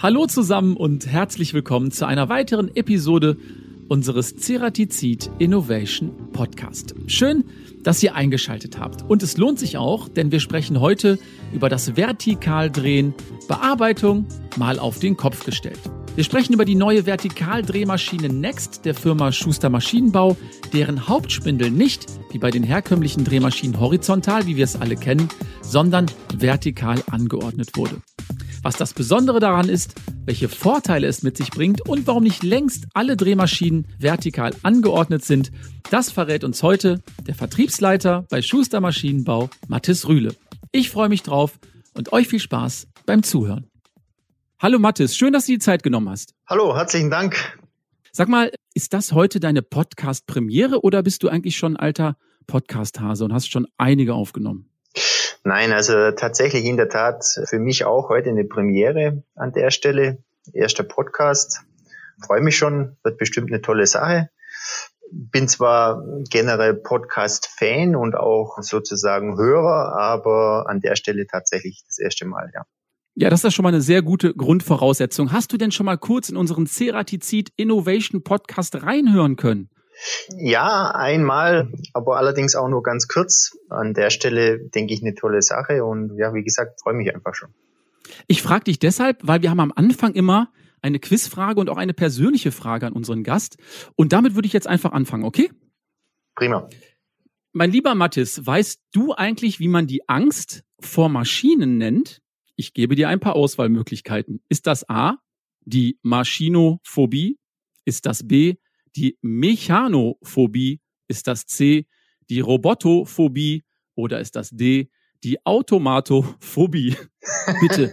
Hallo zusammen und herzlich willkommen zu einer weiteren Episode unseres Ceratizid Innovation Podcast. Schön, dass ihr eingeschaltet habt. Und es lohnt sich auch, denn wir sprechen heute über das Vertikaldrehen, Bearbeitung mal auf den Kopf gestellt. Wir sprechen über die neue Vertikaldrehmaschine Next der Firma Schuster Maschinenbau, deren Hauptspindel nicht, wie bei den herkömmlichen Drehmaschinen horizontal, wie wir es alle kennen, sondern vertikal angeordnet wurde. Was das Besondere daran ist, welche Vorteile es mit sich bringt und warum nicht längst alle Drehmaschinen vertikal angeordnet sind, das verrät uns heute der Vertriebsleiter bei Schuster Maschinenbau, Mathis Rühle. Ich freue mich drauf und euch viel Spaß beim Zuhören. Hallo Mathis, schön, dass du die Zeit genommen hast. Hallo, herzlichen Dank. Sag mal, ist das heute deine Podcast-Premiere oder bist du eigentlich schon alter Podcast-Hase und hast schon einige aufgenommen? Nein, also tatsächlich in der Tat für mich auch heute eine Premiere an der Stelle. Erster Podcast. Freue mich schon, wird bestimmt eine tolle Sache. Bin zwar generell Podcast-Fan und auch sozusagen Hörer, aber an der Stelle tatsächlich das erste Mal, ja. Ja, das ist schon mal eine sehr gute Grundvoraussetzung. Hast du denn schon mal kurz in unseren Ceratizid Innovation Podcast reinhören können? Ja, einmal, aber allerdings auch nur ganz kurz. An der Stelle denke ich eine tolle Sache und ja, wie gesagt, freue mich einfach schon. Ich frage dich deshalb, weil wir haben am Anfang immer eine Quizfrage und auch eine persönliche Frage an unseren Gast. Und damit würde ich jetzt einfach anfangen, okay? Prima. Mein lieber Mathis, weißt du eigentlich, wie man die Angst vor Maschinen nennt? Ich gebe dir ein paar Auswahlmöglichkeiten. Ist das A, die Maschinophobie? Ist das B, die Mechanophobie? Ist das C, die Robotophobie? Oder ist das D, die Automatophobie? Bitte.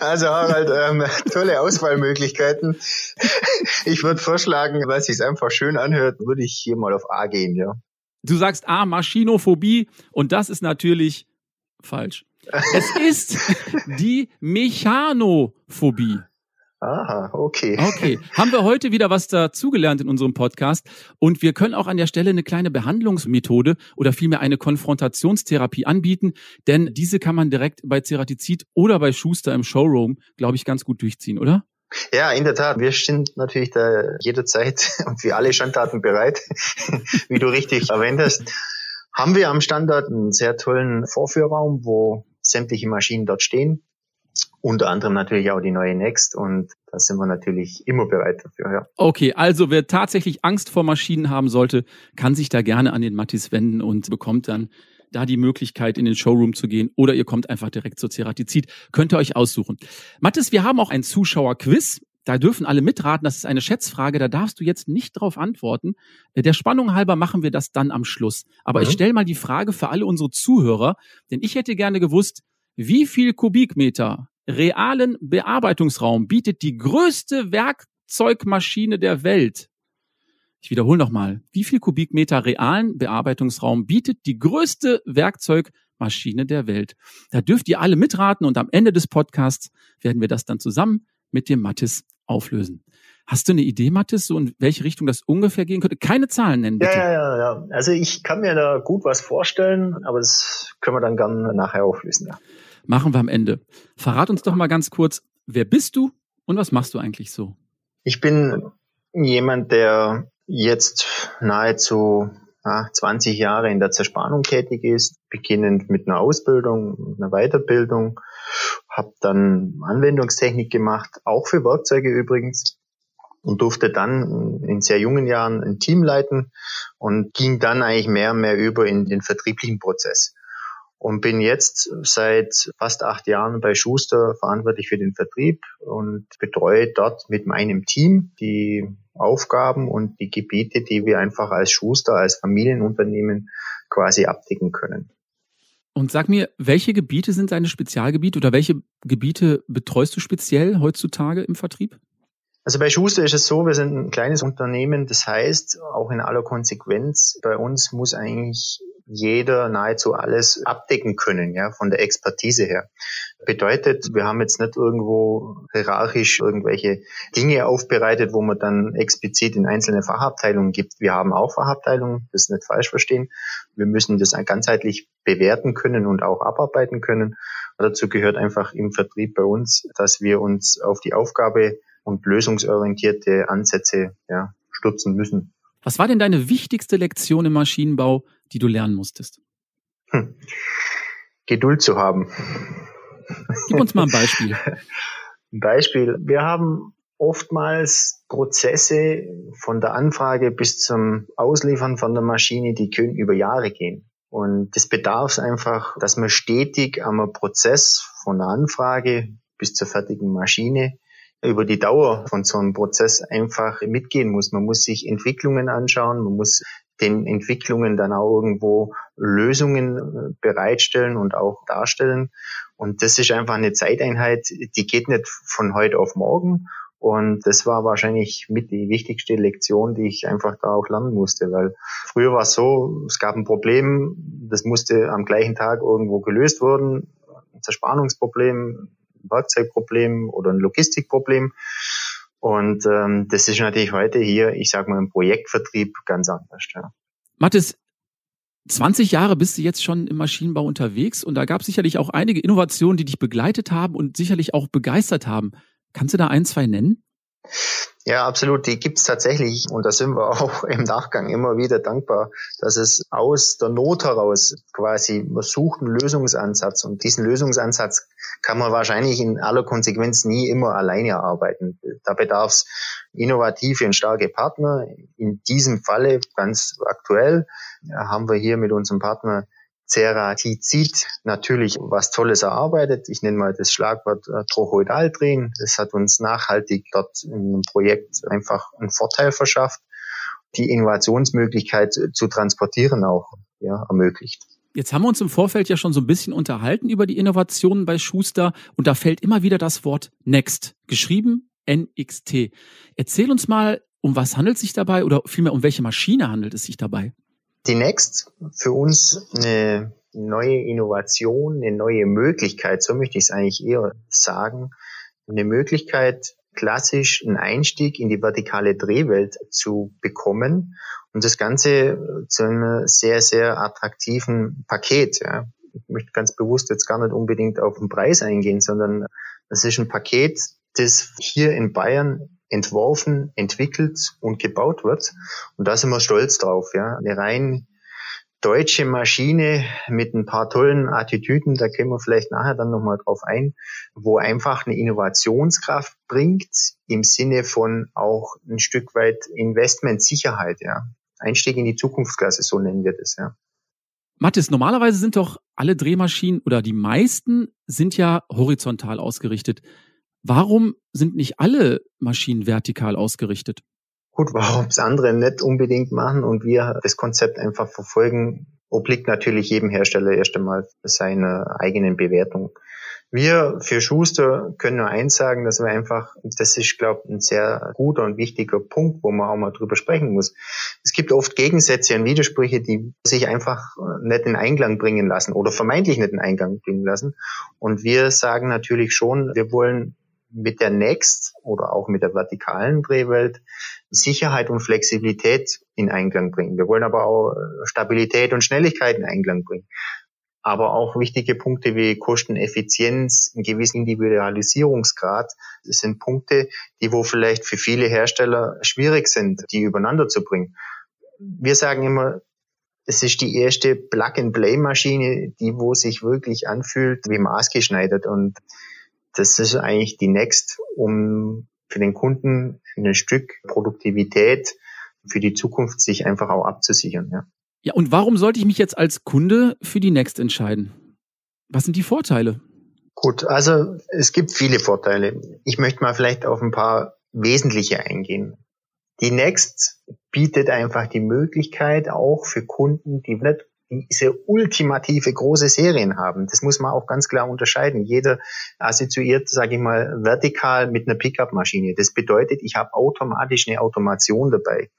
Also Harald, ähm, tolle Auswahlmöglichkeiten. Ich würde vorschlagen, weil es sich einfach schön anhört, würde ich hier mal auf A gehen, ja. Du sagst A, Maschinophobie und das ist natürlich falsch. Es ist die Mechanophobie. Aha, okay. Okay. Haben wir heute wieder was dazugelernt in unserem Podcast und wir können auch an der Stelle eine kleine Behandlungsmethode oder vielmehr eine Konfrontationstherapie anbieten, denn diese kann man direkt bei Ceratizid oder bei Schuster im Showroom, glaube ich, ganz gut durchziehen, oder? Ja, in der Tat. Wir sind natürlich da jederzeit und für alle Schandtaten bereit, wie du richtig erwähnt hast. Haben wir am Standort einen sehr tollen Vorführraum, wo sämtliche Maschinen dort stehen. Unter anderem natürlich auch die neue Next und da sind wir natürlich immer bereit dafür. Ja. Okay, also wer tatsächlich Angst vor Maschinen haben sollte, kann sich da gerne an den Mattis wenden und bekommt dann da die Möglichkeit, in den Showroom zu gehen oder ihr kommt einfach direkt zur Ceratizid. Könnt ihr euch aussuchen. Mathis, wir haben auch ein Zuschauerquiz. Da dürfen alle mitraten. Das ist eine Schätzfrage. Da darfst du jetzt nicht drauf antworten. Der Spannung halber machen wir das dann am Schluss. Aber mhm. ich stelle mal die Frage für alle unsere Zuhörer, denn ich hätte gerne gewusst, wie viel Kubikmeter realen Bearbeitungsraum bietet die größte Werkzeugmaschine der Welt? Ich wiederhole nochmal. Wie viel Kubikmeter realen Bearbeitungsraum bietet die größte Werkzeugmaschine der Welt? Da dürft ihr alle mitraten und am Ende des Podcasts werden wir das dann zusammen mit dem Mathis auflösen. Hast du eine Idee, Mathis, so in welche Richtung das ungefähr gehen könnte? Keine Zahlen nennen, bitte. Ja, ja, ja. Also ich kann mir da gut was vorstellen, aber das können wir dann gerne nachher auflösen. Ja. Machen wir am Ende. Verrat uns doch mal ganz kurz, wer bist du und was machst du eigentlich so? Ich bin jemand, der jetzt nahezu ja, 20 Jahre in der Zerspannung tätig ist, beginnend mit einer Ausbildung, einer Weiterbildung, habe dann Anwendungstechnik gemacht, auch für Werkzeuge übrigens, und durfte dann in sehr jungen Jahren ein Team leiten und ging dann eigentlich mehr und mehr über in den vertrieblichen Prozess und bin jetzt seit fast acht Jahren bei Schuster verantwortlich für den Vertrieb und betreue dort mit meinem Team die Aufgaben und die Gebiete, die wir einfach als Schuster, als Familienunternehmen quasi abdecken können. Und sag mir, welche Gebiete sind deine Spezialgebiete oder welche Gebiete betreust du speziell heutzutage im Vertrieb? Also bei Schuster ist es so, wir sind ein kleines Unternehmen, das heißt, auch in aller Konsequenz, bei uns muss eigentlich jeder nahezu alles abdecken können, ja, von der Expertise her. Bedeutet, wir haben jetzt nicht irgendwo hierarchisch irgendwelche Dinge aufbereitet, wo man dann explizit in einzelne Fachabteilungen gibt. Wir haben auch Fachabteilungen, das nicht falsch verstehen. Wir müssen das ganzheitlich bewerten können und auch abarbeiten können. Dazu gehört einfach im Vertrieb bei uns, dass wir uns auf die Aufgabe und lösungsorientierte Ansätze ja, stürzen müssen. Was war denn deine wichtigste Lektion im Maschinenbau, die du lernen musstest? Hm. Geduld zu haben. Gib uns mal ein Beispiel. Ein Beispiel. Wir haben oftmals Prozesse von der Anfrage bis zum Ausliefern von der Maschine, die können über Jahre gehen. Und das bedarf einfach, dass man stetig am Prozess von der Anfrage bis zur fertigen Maschine über die Dauer von so einem Prozess einfach mitgehen muss. Man muss sich Entwicklungen anschauen, man muss den Entwicklungen dann auch irgendwo Lösungen äh, bereitstellen und auch darstellen. Und das ist einfach eine Zeiteinheit, die geht nicht von heute auf morgen. Und das war wahrscheinlich mit die wichtigste Lektion, die ich einfach da auch lernen musste, weil früher war es so, es gab ein Problem, das musste am gleichen Tag irgendwo gelöst werden, ein Zerspannungsproblem, ein Werkzeugproblem oder ein Logistikproblem. Und ähm, das ist natürlich heute hier, ich sage mal, im Projektvertrieb ganz anders. Ja. Mathis, 20 Jahre bist du jetzt schon im Maschinenbau unterwegs und da gab es sicherlich auch einige Innovationen, die dich begleitet haben und sicherlich auch begeistert haben. Kannst du da ein, zwei nennen? Ja, absolut. Die gibt's tatsächlich. Und da sind wir auch im Nachgang immer wieder dankbar, dass es aus der Not heraus quasi, man sucht einen Lösungsansatz. Und diesen Lösungsansatz kann man wahrscheinlich in aller Konsequenz nie immer alleine erarbeiten. Da bedarf es innovative und starke Partner. In diesem Falle ganz aktuell haben wir hier mit unserem Partner Ceratizid natürlich was Tolles erarbeitet. Ich nenne mal das Schlagwort äh, Trochoidal drehen. Das hat uns nachhaltig dort in einem Projekt einfach einen Vorteil verschafft, die Innovationsmöglichkeit zu transportieren auch ja, ermöglicht. Jetzt haben wir uns im Vorfeld ja schon so ein bisschen unterhalten über die Innovationen bei Schuster und da fällt immer wieder das Wort Next, geschrieben NXT. Erzähl uns mal, um was handelt es sich dabei oder vielmehr um welche Maschine handelt es sich dabei? Die Next für uns eine neue Innovation, eine neue Möglichkeit, so möchte ich es eigentlich eher sagen, eine Möglichkeit, klassisch einen Einstieg in die vertikale Drehwelt zu bekommen und das Ganze zu einem sehr, sehr attraktiven Paket. Ja. Ich möchte ganz bewusst jetzt gar nicht unbedingt auf den Preis eingehen, sondern das ist ein Paket, das hier in Bayern entworfen, entwickelt und gebaut wird. Und da sind wir stolz drauf. Ja. Eine rein deutsche Maschine mit ein paar tollen Attitüden, da können wir vielleicht nachher dann nochmal drauf ein, wo einfach eine Innovationskraft bringt im Sinne von auch ein Stück weit Investmentsicherheit, ja. Einstieg in die Zukunftsklasse, so nennen wir das, ja. Mathis, normalerweise sind doch alle Drehmaschinen oder die meisten sind ja horizontal ausgerichtet. Warum sind nicht alle Maschinen vertikal ausgerichtet? Gut, warum es andere nicht unbedingt machen und wir das Konzept einfach verfolgen, obliegt natürlich jedem Hersteller erst einmal seiner eigenen Bewertung. Wir für Schuster können nur eins sagen, dass wir einfach, das ist, glaube ich, ein sehr guter und wichtiger Punkt, wo man auch mal drüber sprechen muss. Es gibt oft Gegensätze und Widersprüche, die sich einfach nicht in Einklang bringen lassen oder vermeintlich nicht in Einklang bringen lassen. Und wir sagen natürlich schon, wir wollen mit der Next oder auch mit der vertikalen Drehwelt Sicherheit und Flexibilität in Einklang bringen. Wir wollen aber auch äh, Stabilität und Schnelligkeit in Einklang bringen. Aber auch wichtige Punkte wie Kosteneffizienz, einen gewissen Individualisierungsgrad, das sind Punkte, die wo vielleicht für viele Hersteller schwierig sind, die übereinander zu bringen. Wir sagen immer, es ist die erste Plug-and-Play-Maschine, die wo sich wirklich anfühlt wie maßgeschneidert und das ist eigentlich die Next, um für den Kunden ein Stück Produktivität für die Zukunft sich einfach auch abzusichern. Ja. ja, und warum sollte ich mich jetzt als Kunde für die Next entscheiden? Was sind die Vorteile? Gut, also es gibt viele Vorteile. Ich möchte mal vielleicht auf ein paar wesentliche eingehen. Die Next bietet einfach die Möglichkeit auch für Kunden, die nicht diese ultimative große Serien haben. Das muss man auch ganz klar unterscheiden. Jeder assoziiert, sage ich mal, vertikal mit einer Pickup-Maschine. Das bedeutet, ich habe automatisch eine Automation dabei.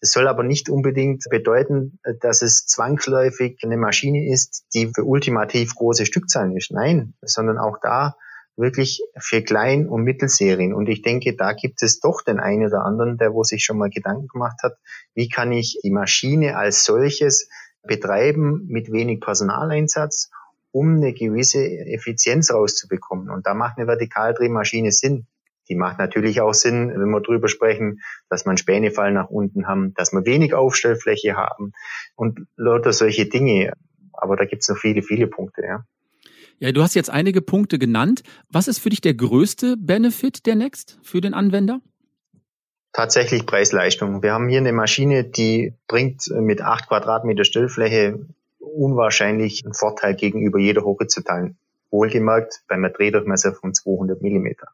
Das soll aber nicht unbedingt bedeuten, dass es zwangsläufig eine Maschine ist, die für ultimativ große Stückzahlen ist. Nein, sondern auch da wirklich für Klein- und Mittelserien. Und ich denke, da gibt es doch den einen oder anderen, der wo sich schon mal Gedanken gemacht hat, wie kann ich die Maschine als solches betreiben mit wenig Personaleinsatz, um eine gewisse Effizienz rauszubekommen. Und da macht eine Vertikaldrehmaschine Sinn. Die macht natürlich auch Sinn, wenn wir drüber sprechen, dass man Spänefall nach unten haben, dass wir wenig Aufstellfläche haben und lauter solche Dinge. Aber da gibt's noch viele, viele Punkte, ja. Ja, du hast jetzt einige Punkte genannt. Was ist für dich der größte Benefit der Next für den Anwender? Tatsächlich Preis-Leistung. Wir haben hier eine Maschine, die bringt mit acht Quadratmeter Stellfläche unwahrscheinlich einen Vorteil gegenüber jeder horizontalen. Wohlgemerkt beim Drehdurchmesser von 200 Millimeter.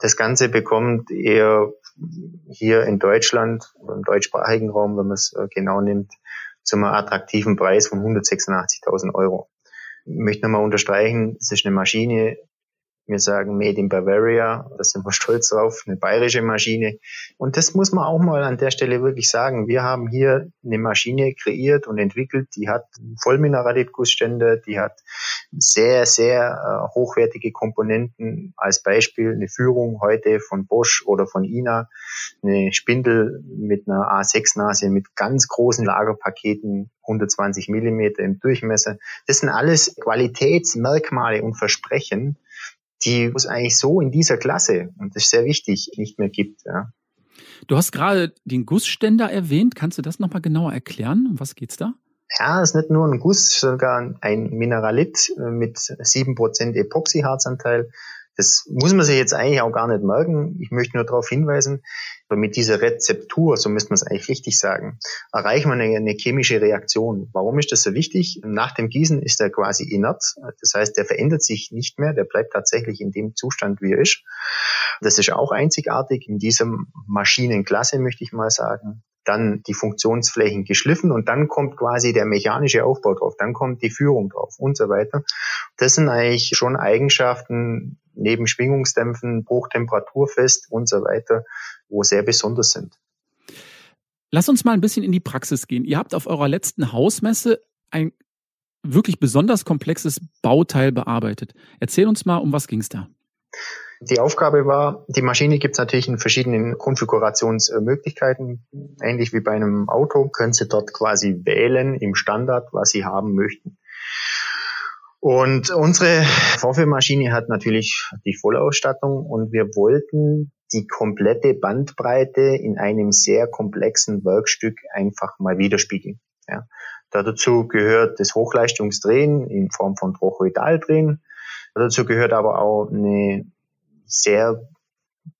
Das Ganze bekommt eher hier in Deutschland, im deutschsprachigen Raum, wenn man es äh, genau nimmt, zum attraktiven Preis von 186.000 Euro. Ich möchte nochmal unterstreichen, es ist eine Maschine, wir sagen Made in Bavaria, da sind wir stolz drauf, eine bayerische Maschine. Und das muss man auch mal an der Stelle wirklich sagen. Wir haben hier eine Maschine kreiert und entwickelt, die hat Vollmineralitgussstände, die hat sehr, sehr äh, hochwertige Komponenten. Als Beispiel eine Führung heute von Bosch oder von INA, eine Spindel mit einer A6-Nase mit ganz großen Lagerpaketen, 120 Millimeter im Durchmesser. Das sind alles Qualitätsmerkmale und Versprechen, die es eigentlich so in dieser Klasse, und das ist sehr wichtig, nicht mehr gibt. Ja. Du hast gerade den Gussständer erwähnt. Kannst du das nochmal genauer erklären? Um was geht's da? Ja, es ist nicht nur ein Guss, sogar ein Mineralit mit sieben Prozent Epoxyharzanteil. Das muss man sich jetzt eigentlich auch gar nicht merken. Ich möchte nur darauf hinweisen, mit dieser Rezeptur, so müsste man es eigentlich richtig sagen, erreichen wir eine, eine, chemische Reaktion. Warum ist das so wichtig? Nach dem Gießen ist er quasi inert. Das heißt, der verändert sich nicht mehr. Der bleibt tatsächlich in dem Zustand, wie er ist. Das ist auch einzigartig in dieser Maschinenklasse, möchte ich mal sagen dann die Funktionsflächen geschliffen und dann kommt quasi der mechanische Aufbau drauf, dann kommt die Führung drauf und so weiter. Das sind eigentlich schon Eigenschaften neben Schwingungsdämpfen, hochtemperaturfest und so weiter, wo sehr besonders sind. Lass uns mal ein bisschen in die Praxis gehen. Ihr habt auf eurer letzten Hausmesse ein wirklich besonders komplexes Bauteil bearbeitet. Erzähl uns mal, um was ging es da? Die Aufgabe war, die Maschine gibt es natürlich in verschiedenen Konfigurationsmöglichkeiten. Ähnlich wie bei einem Auto können Sie dort quasi wählen im Standard, was Sie haben möchten. Und unsere Vorführmaschine hat natürlich die Vollausstattung und wir wollten die komplette Bandbreite in einem sehr komplexen Werkstück einfach mal widerspiegeln. Ja. Dazu gehört das Hochleistungsdrehen in Form von Trochoidaldrehen. Dazu gehört aber auch eine sehr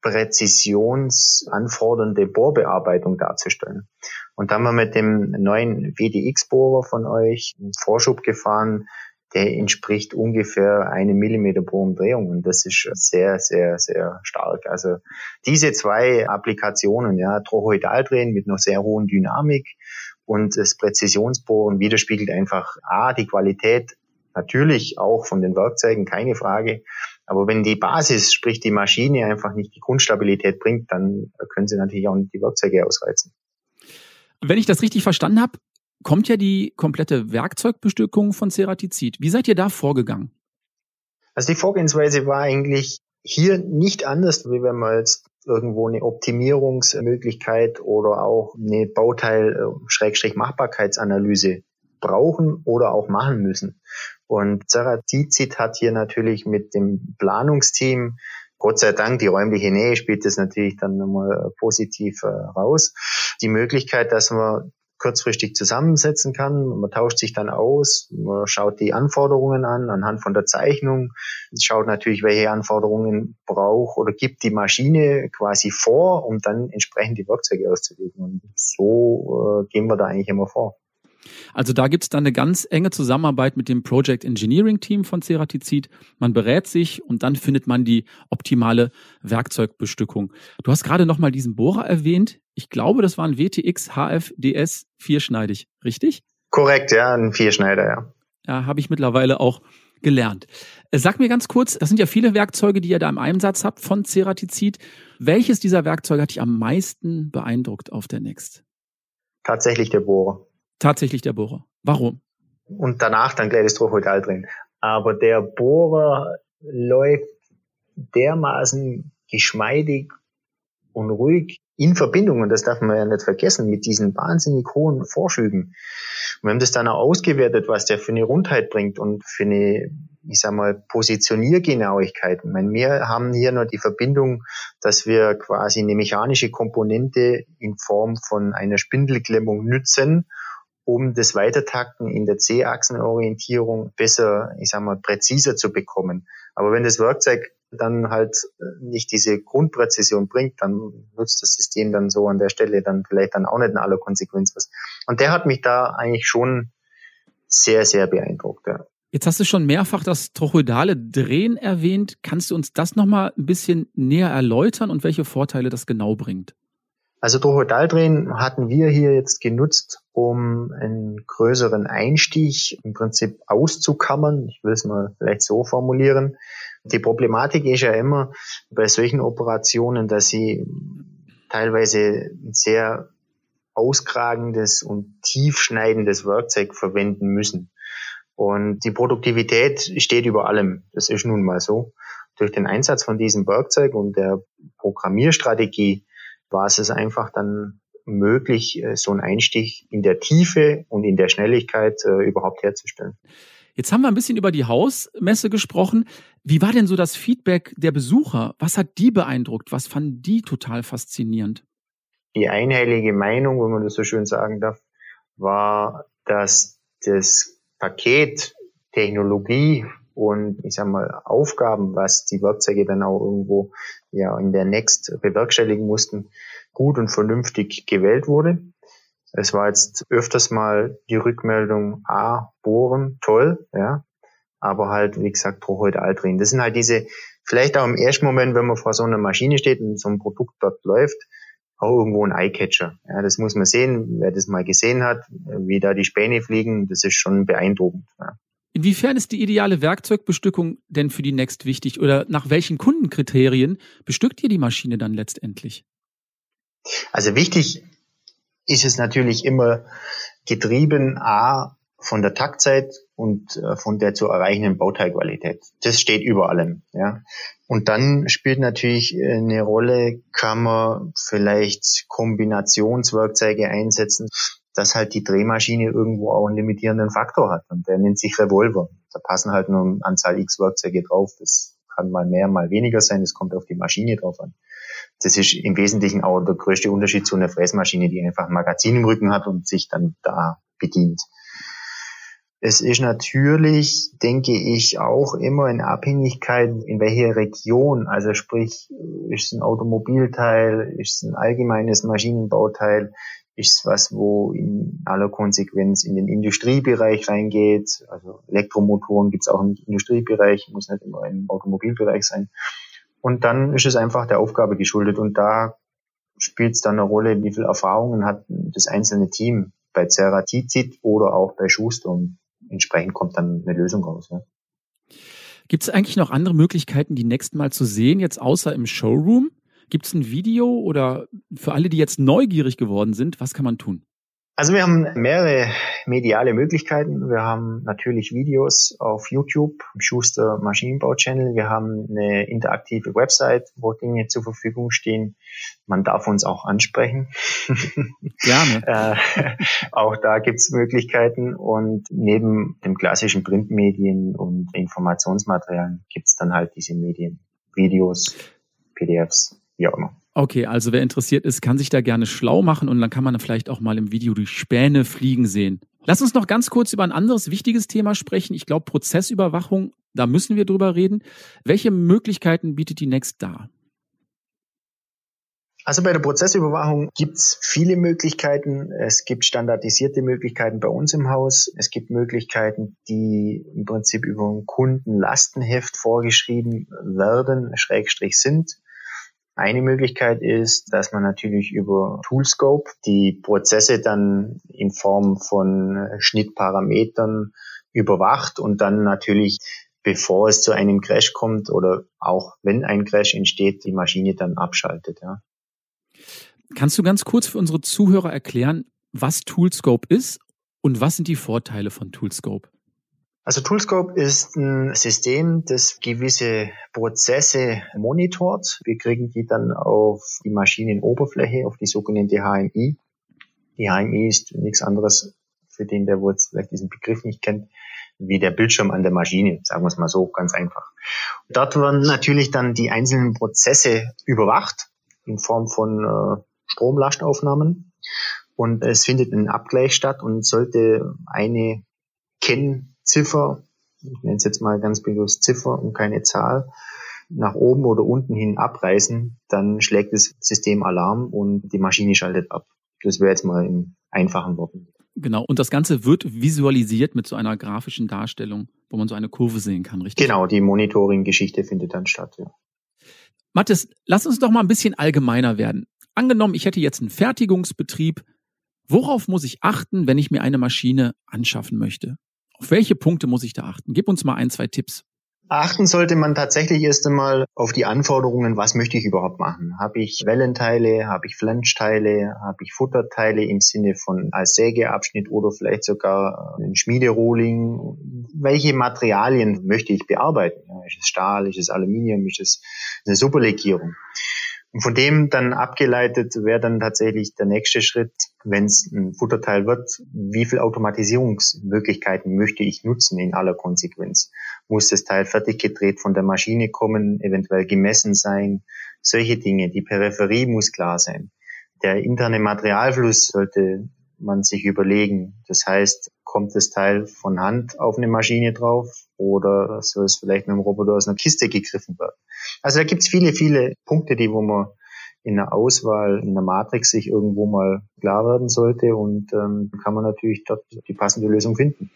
präzisionsanfordernde Bohrbearbeitung darzustellen. Und da haben wir mit dem neuen WDX-Bohrer von euch einen Vorschub gefahren, der entspricht ungefähr einem Millimeter pro Umdrehung und das ist sehr, sehr, sehr stark. Also diese zwei Applikationen, ja, Trochoidaldrehen mit einer sehr hohen Dynamik und das Präzisionsbohren widerspiegelt einfach A, die Qualität natürlich auch von den Werkzeugen, keine Frage, aber wenn die Basis, sprich die Maschine, einfach nicht die Grundstabilität bringt, dann können sie natürlich auch nicht die Werkzeuge ausreizen. Wenn ich das richtig verstanden habe, kommt ja die komplette Werkzeugbestückung von Ceratizid. Wie seid ihr da vorgegangen? Also die Vorgehensweise war eigentlich hier nicht anders, wie wenn man jetzt irgendwo eine Optimierungsmöglichkeit oder auch eine Bauteil-Machbarkeitsanalyse brauchen oder auch machen müssen. Und Sarah Tizit hat hier natürlich mit dem Planungsteam Gott sei Dank, die räumliche Nähe spielt das natürlich dann nochmal positiv äh, raus. Die Möglichkeit, dass man kurzfristig zusammensetzen kann. Man tauscht sich dann aus, man schaut die Anforderungen an, anhand von der Zeichnung, schaut natürlich, welche Anforderungen braucht oder gibt die Maschine quasi vor, um dann entsprechend die Werkzeuge auszulegen. Und so äh, gehen wir da eigentlich immer vor. Also da gibt es dann eine ganz enge Zusammenarbeit mit dem Project Engineering Team von Ceratizid. Man berät sich und dann findet man die optimale Werkzeugbestückung. Du hast gerade nochmal diesen Bohrer erwähnt. Ich glaube, das war ein WTX HFDS vierschneidig, richtig? Korrekt, ja, ein Vierschneider, ja. Ja, habe ich mittlerweile auch gelernt. Äh, sag mir ganz kurz, das sind ja viele Werkzeuge, die ihr da im Einsatz habt von Ceratizid. Welches dieser Werkzeuge hat dich am meisten beeindruckt auf der Next? Tatsächlich der Bohrer tatsächlich der Bohrer. Warum? Und danach dann gleich das Trochoidal drin. Aber der Bohrer läuft dermaßen geschmeidig und ruhig in Verbindung, und das darf man ja nicht vergessen, mit diesen wahnsinnig hohen Vorschüben. Und wir haben das dann auch ausgewertet, was der für eine Rundheit bringt und für eine, ich sag mal, Positioniergenauigkeit. Ich meine, wir haben hier noch die Verbindung, dass wir quasi eine mechanische Komponente in Form von einer Spindelklemmung nützen, um das Weitertakten in der C-Achsenorientierung besser, ich sag mal, präziser zu bekommen. Aber wenn das Werkzeug dann halt äh, nicht diese Grundpräzision bringt, dann nutzt das System dann so an der Stelle dann vielleicht dann auch nicht in aller Konsequenz was. Und der hat mich da eigentlich schon sehr, sehr beeindruckt. Ja. Jetzt hast du schon mehrfach das trochoidale Drehen erwähnt. Kannst du uns das nochmal ein bisschen näher erläutern und welche Vorteile das genau bringt? Also Trochoidaldrehen hatten wir hier jetzt genutzt, um einen größeren Einstieg im Prinzip auszukammern. Ich will es mal vielleicht so formulieren. Die Problematik ist ja immer bei solchen Operationen, dass sie teilweise ein sehr auskragendes und tiefschneidendes Werkzeug verwenden müssen. Und die Produktivität steht über allem. Das ist nun mal so. Durch den Einsatz von diesem Werkzeug und der Programmierstrategie war es einfach dann möglich, äh, so einen Einstich in der Tiefe und in der Schnelligkeit äh, überhaupt herzustellen. Jetzt haben wir ein bisschen über die Hausmesse gesprochen. Wie war denn so das Feedback der Besucher? Was hat die beeindruckt? Was fanden die total faszinierend? Die einhellige Meinung, wenn man das so schön sagen darf, war, dass das Paket Technologie und ich sag mal Aufgaben, was die Werkzeuge dann auch irgendwo ja in der Next bewerkstelligen mussten, gut und vernünftig gewählt wurde. Es war jetzt öfters mal die Rückmeldung, ah, bohren, toll, ja, aber halt, wie gesagt, Trochoidal drehen. Das sind halt diese, vielleicht auch im ersten Moment, wenn man vor so einer Maschine steht und so ein Produkt dort läuft, auch irgendwo ein Eyecatcher. Ja, das muss man sehen. Wer das mal gesehen hat, wie da die Späne fliegen, das ist schon beeindruckend. Ja. Inwiefern ist die ideale Werkzeugbestückung denn für die Next wichtig oder nach welchen Kundenkriterien bestückt ihr die Maschine dann letztendlich? Also wichtig ist es natürlich immer getrieben, a, von der Taktzeit und äh, von der zu erreichenden Bauteilqualität. Das steht über allem. Ja. Und dann spielt natürlich äh, eine Rolle, kann man vielleicht Kombinationswerkzeuge einsetzen, dass halt die Drehmaschine irgendwo auch einen limitierenden Faktor hat. Und der nennt sich Revolver. Da passen halt nur eine Anzahl X Werkzeuge drauf. Das kann mal mehr, mal weniger sein. Das kommt auf die Maschine drauf an. Das ist im Wesentlichen auch der größte Unterschied zu einer Fräsmaschine, die einfach ein Magazin im Rücken hat und sich dann da bedient. Es ist natürlich, denke ich, auch immer in Abhängigkeit, in welcher Region, also sprich, ist es ein Automobilteil, ist es ein allgemeines Maschinenbauteil, ist es was, wo in aller Konsequenz in den Industriebereich reingeht. Also Elektromotoren gibt es auch im Industriebereich, muss nicht immer im Automobilbereich sein. Und dann ist es einfach der Aufgabe geschuldet und da spielt es dann eine Rolle, wie viel Erfahrungen hat das einzelne Team bei Ceratizid oder auch bei Schuster und entsprechend kommt dann eine Lösung raus. Ja. Gibt es eigentlich noch andere Möglichkeiten, die Next mal zu sehen, jetzt außer im Showroom? Gibt es ein Video oder für alle, die jetzt neugierig geworden sind, was kann man tun? Also wir haben mehrere mediale Möglichkeiten. Wir haben natürlich Videos auf YouTube, Schuster Maschinenbau Channel. Wir haben eine interaktive Website, wo Dinge zur Verfügung stehen. Man darf uns auch ansprechen. Gerne. äh, auch da gibt's Möglichkeiten. Und neben den klassischen Printmedien und Informationsmaterialien gibt's dann halt diese Medien, Videos, PDFs, wie auch immer. Okay, also wer interessiert ist, kann sich da gerne schlau machen und dann kann man vielleicht auch mal im Video die Späne fliegen sehen. Lass uns noch ganz kurz über ein anderes wichtiges Thema sprechen. Ich glaube, Prozessüberwachung, da müssen wir drüber reden. Welche Möglichkeiten bietet die Next da? Also bei der Prozessüberwachung gibt's viele Möglichkeiten. Es gibt standardisierte Möglichkeiten bei uns im Haus. Es gibt Möglichkeiten, die im Prinzip über ein Kundenlastenheft vorgeschrieben werden, Schrägstrich sind. Eine Möglichkeit ist, dass man natürlich über Toolscope die Prozesse dann in Form von Schnittparametern überwacht und dann natürlich, bevor es zu einem Crash kommt oder auch wenn ein Crash entsteht, die Maschine dann abschaltet. Ja. Kannst du ganz kurz für unsere Zuhörer erklären, was Toolscope ist und was sind die Vorteile von Toolscope? Also Toolscope ist ein System, das gewisse Prozesse monitort. Wir kriegen die dann auf die Maschinenoberfläche, auf die sogenannte HMI. Die HMI ist nichts anderes für den, der wohl vielleicht diesen Begriff nicht kennt, wie der Bildschirm an der Maschine, sagen wir es mal so, ganz einfach. Dort werden natürlich dann die einzelnen Prozesse überwacht in Form von äh, Stromlastaufnahmen und es findet ein Abgleich statt und sollte eine Kennziffer, ich nenne es jetzt mal ganz bewusst Ziffer und keine Zahl, nach oben oder unten hin abreißen, dann schlägt das System Alarm und die Maschine schaltet ab. Das wäre jetzt mal in einfachen Worten. Genau, und das Ganze wird visualisiert mit so einer grafischen Darstellung, wo man so eine Kurve sehen kann, richtig? Genau, die Monitoring-Geschichte findet dann statt, ja. Mathis, lass uns doch mal ein bisschen allgemeiner werden. Angenommen, ich hätte jetzt einen Fertigungsbetrieb. Worauf muss ich achten, wenn ich mir eine Maschine anschaffen möchte? Auf welche Punkte muss ich da achten? Gib uns mal ein, zwei Tipps. Achten sollte man tatsächlich erst einmal auf die Anforderungen, was möchte ich überhaupt machen? Habe ich Wellenteile, habe ich Flanschteile, habe ich Futterteile im Sinne von als Sägeabschnitt oder vielleicht sogar ein Schmiederohling? Welche Materialien möchte ich bearbeiten? Ist es Stahl, ist es Aluminium, ist es eine Superlegierung? Und von dem dann abgeleitet wäre dann tatsächlich der nächste Schritt, wenn es ein Futterteil wird, wie viel Automatisierungsmöglichkeiten möchte ich nutzen in aller Konsequenz? Muss das Teil fertig gedreht von der Maschine kommen, eventuell gemessen sein? Solche Dinge. Die Peripherie muss klar sein. Der interne Materialfluss sollte man sich überlegen. Das heißt, kommt das Teil von Hand auf eine Maschine drauf oder soll es vielleicht mit einem Roboter aus einer Kiste gegriffen werden? Also da gibt's viele, viele Punkte, die wo man in der Auswahl, in der Matrix sich irgendwo mal klar werden sollte und ähm, kann man natürlich dort die passende Lösung finden.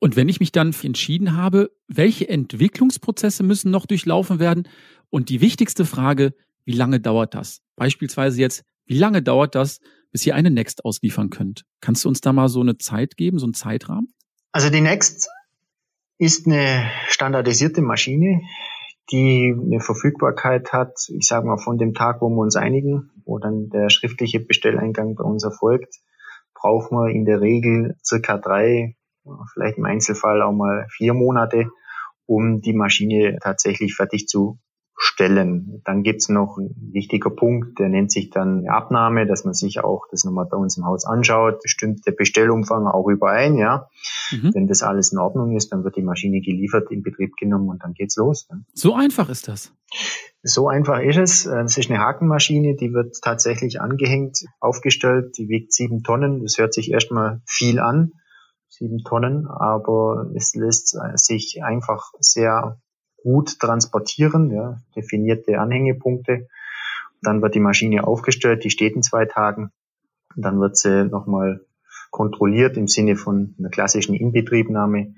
Und wenn ich mich dann entschieden habe, welche Entwicklungsprozesse müssen noch durchlaufen werden? Und die wichtigste Frage, wie lange dauert das? Beispielsweise jetzt, wie lange dauert das, bis ihr eine Next ausliefern könnt? Kannst du uns da mal so eine Zeit geben, so einen Zeitrahmen? Also die Next ist eine standardisierte Maschine, die eine Verfügbarkeit hat, ich sage mal von dem Tag, wo wir uns einigen, wo dann der schriftliche Bestelleingang bei uns erfolgt, brauchen wir in der Regel circa drei, vielleicht im Einzelfall auch mal vier Monate, um die Maschine tatsächlich fertig zu stellen. Dann gibt's noch ein wichtiger Punkt, der nennt sich dann Abnahme, dass man sich auch das nochmal bei uns im Haus anschaut. Stimmt der Bestellumfang auch überein, ja? Mhm. Wenn das alles in Ordnung ist, dann wird die Maschine geliefert, in Betrieb genommen und dann geht's los. So einfach ist das. So einfach ist es. Es ist eine Hakenmaschine, die wird tatsächlich angehängt, aufgestellt, die wiegt sieben Tonnen. Das hört sich erstmal viel an, sieben Tonnen, aber es lässt sich einfach sehr gut transportieren, ja, definierte Anhängepunkte. Dann wird die Maschine aufgestellt, die steht in zwei Tagen. Dann wird sie nochmal kontrolliert im Sinne von einer klassischen Inbetriebnahme.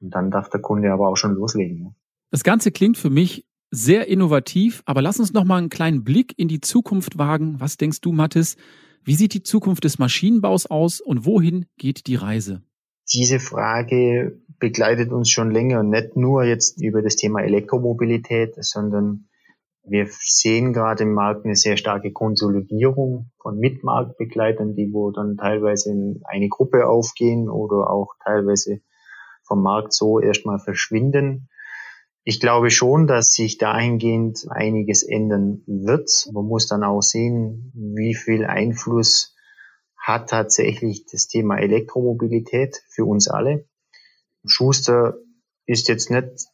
Und dann darf der Kunde aber auch schon loslegen. Ja. Das Ganze klingt für mich sehr innovativ, aber lass uns noch mal einen kleinen Blick in die Zukunft wagen. Was denkst du, Mathis? Wie sieht die Zukunft des Maschinenbaus aus und wohin geht die Reise? Diese Frage begleitet uns schon länger und nicht nur jetzt über das Thema Elektromobilität, sondern wir sehen gerade im Markt eine sehr starke Konsolidierung von Mitmarktbegleitern, die wo dann teilweise in eine Gruppe aufgehen oder auch teilweise vom Markt so erstmal verschwinden. Ich glaube schon, dass sich dahingehend einiges ändern wird. Man muss dann auch sehen, wie viel Einfluss hat tatsächlich das Thema Elektromobilität für uns alle. Schuster ist jetzt nicht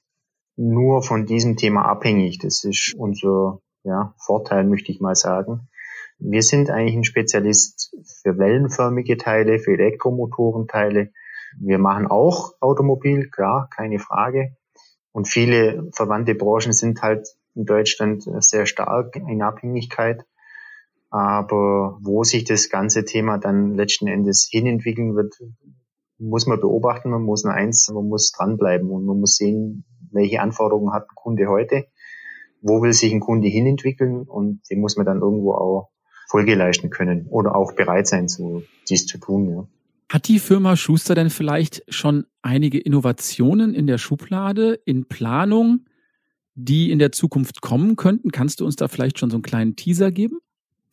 nur von diesem Thema abhängig. Das ist unser ja, Vorteil, möchte ich mal sagen. Wir sind eigentlich ein Spezialist für wellenförmige Teile, für Elektromotorenteile. Wir machen auch Automobil, klar, keine Frage. Und viele verwandte Branchen sind halt in Deutschland sehr stark in Abhängigkeit. Aber wo sich das ganze Thema dann letzten Endes hinentwickeln wird, muss man beobachten, man muss eins, man muss dranbleiben und man muss sehen, welche Anforderungen hat ein Kunde heute, wo will sich ein Kunde hinentwickeln und dem muss man dann irgendwo auch Folge leisten können oder auch bereit sein, so, dies zu tun. Ja. Hat die Firma Schuster denn vielleicht schon einige Innovationen in der Schublade, in Planung, die in der Zukunft kommen könnten? Kannst du uns da vielleicht schon so einen kleinen Teaser geben?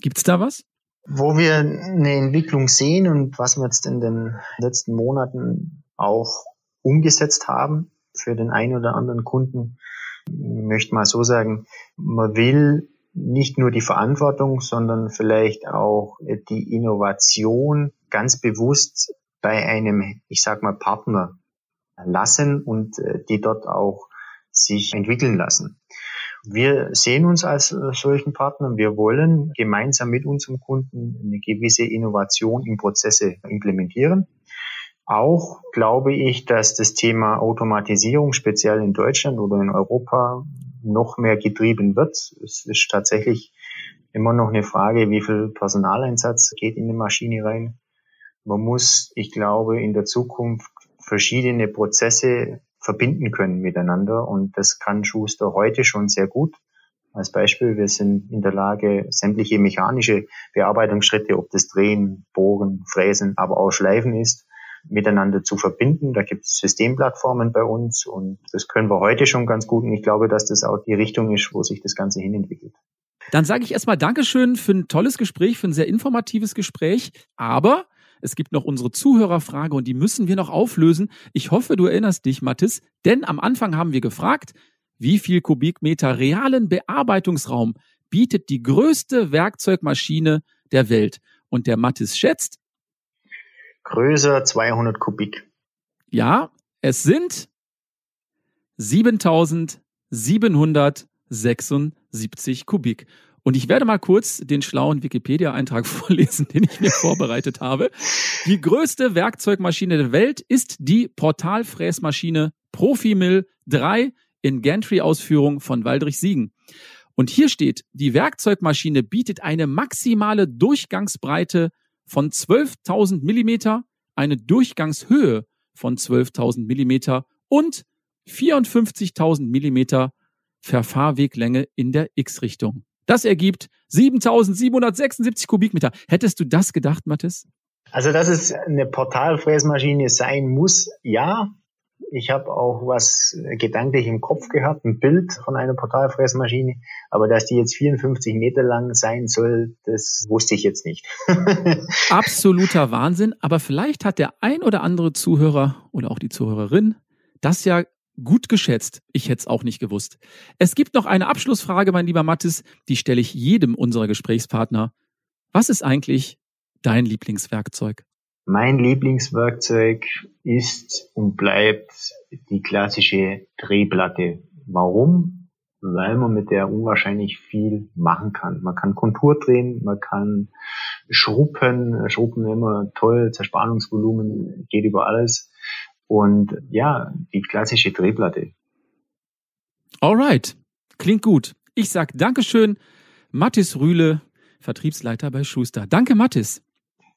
Gibt's da was? Wo wir eine Entwicklung sehen und was wir jetzt in den letzten Monaten auch umgesetzt haben für den einen oder anderen Kunden. Möchte mal so sagen, man will nicht nur die Verantwortung, sondern vielleicht auch die Innovation ganz bewusst bei einem, ich sag mal, Partner lassen und äh, die dort auch sich entwickeln lassen. Wir sehen uns als äh, solchen Partner. Wir wollen gemeinsam mit unserem Kunden eine gewisse Innovation in Prozesse implementieren. Auch glaube ich, dass das Thema Automatisierung speziell in Deutschland oder in Europa noch mehr getrieben wird. Es ist tatsächlich immer noch eine Frage, wie viel Personaleinsatz geht in die Maschine rein. Man muss, ich glaube, in der Zukunft verschiedene Prozesse verbinden können miteinander und das kann Schuster heute schon sehr gut. Als Beispiel, wir sind in der Lage, sämtliche mechanische Bearbeitungsschritte, ob das Drehen, Bohren, Fräsen, aber auch Schleifen ist, miteinander zu verbinden. Da gibt es Systemplattformen bei uns und das können wir heute schon ganz gut und ich glaube, dass das auch die Richtung ist, wo sich das Ganze hinentwickelt. Dann sage ich erstmal Dankeschön für ein tolles Gespräch, für ein sehr informatives Gespräch. Aber es gibt noch unsere Zuhörerfrage und die müssen wir noch auflösen. Ich hoffe, du erinnerst dich, Mathis, denn am Anfang haben wir gefragt, wie viel Kubikmeter realen Bearbeitungsraum bietet die größte Werkzeugmaschine der Welt? Und der Mathis schätzt, größer 200 Kubik. Ja, es sind 7776 Kubik. Und ich werde mal kurz den schlauen Wikipedia-Eintrag vorlesen, den ich mir vorbereitet habe. Die größte Werkzeugmaschine der Welt ist die Portalfräsmaschine Profimill 3 in Gantry-Ausführung von Waldrich Siegen. Und hier steht, die Werkzeugmaschine bietet eine maximale Durchgangsbreite von 12.000 Millimeter, eine Durchgangshöhe von 12.000 Millimeter und 54.000 Millimeter Verfahrweglänge in der X-Richtung. Das ergibt 7.776 Kubikmeter. Hättest du das gedacht, Mathis? Also, dass es eine Portalfräsmaschine sein muss, ja. Ich habe auch was gedanklich im Kopf gehabt, ein Bild von einer Portalfräsmaschine, aber dass die jetzt 54 Meter lang sein soll, das wusste ich jetzt nicht. Absoluter Wahnsinn, aber vielleicht hat der ein oder andere Zuhörer oder auch die Zuhörerin das ja gut geschätzt. Ich hätte es auch nicht gewusst. Es gibt noch eine Abschlussfrage, mein lieber Mathis, die stelle ich jedem unserer Gesprächspartner. Was ist eigentlich dein Lieblingswerkzeug? Mein Lieblingswerkzeug ist und bleibt die klassische Drehplatte. Warum? Weil man mit der unwahrscheinlich viel machen kann. Man kann Kontur drehen, man kann Schruppen, Schruppen immer toll, Zerspannungsvolumen geht über alles. Und ja, die klassische Drehplatte. Alright, klingt gut. Ich sag Dankeschön, Mathis Rühle, Vertriebsleiter bei Schuster. Danke, Mathis.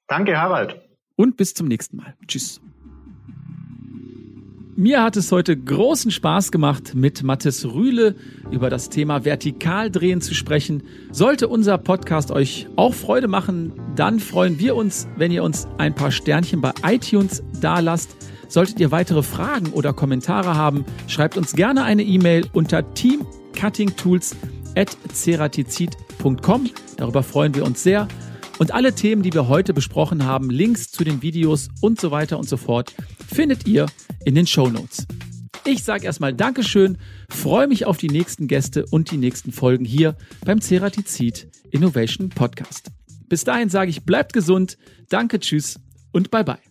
Danke, Harald und bis zum nächsten Mal. Tschüss. Mir hat es heute großen Spaß gemacht, mit Mathis Rühle über das Thema Vertikaldrehen zu sprechen. Sollte unser Podcast euch auch Freude machen, dann freuen wir uns, wenn ihr uns ein paar Sternchen bei iTunes dalasst. Solltet ihr weitere Fragen oder Kommentare haben, schreibt uns gerne eine E-Mail unter teamcuttingtools.ceratizid.com. Darüber freuen wir uns sehr. Und alle Themen, die wir heute besprochen haben, Links zu den Videos und so weiter und so fort, findet ihr in den Show Notes. Ich sage erstmal Dankeschön, freue mich auf die nächsten Gäste und die nächsten Folgen hier beim Ceratizid Innovation Podcast. Bis dahin sage ich, bleibt gesund, danke, tschüss und bye bye.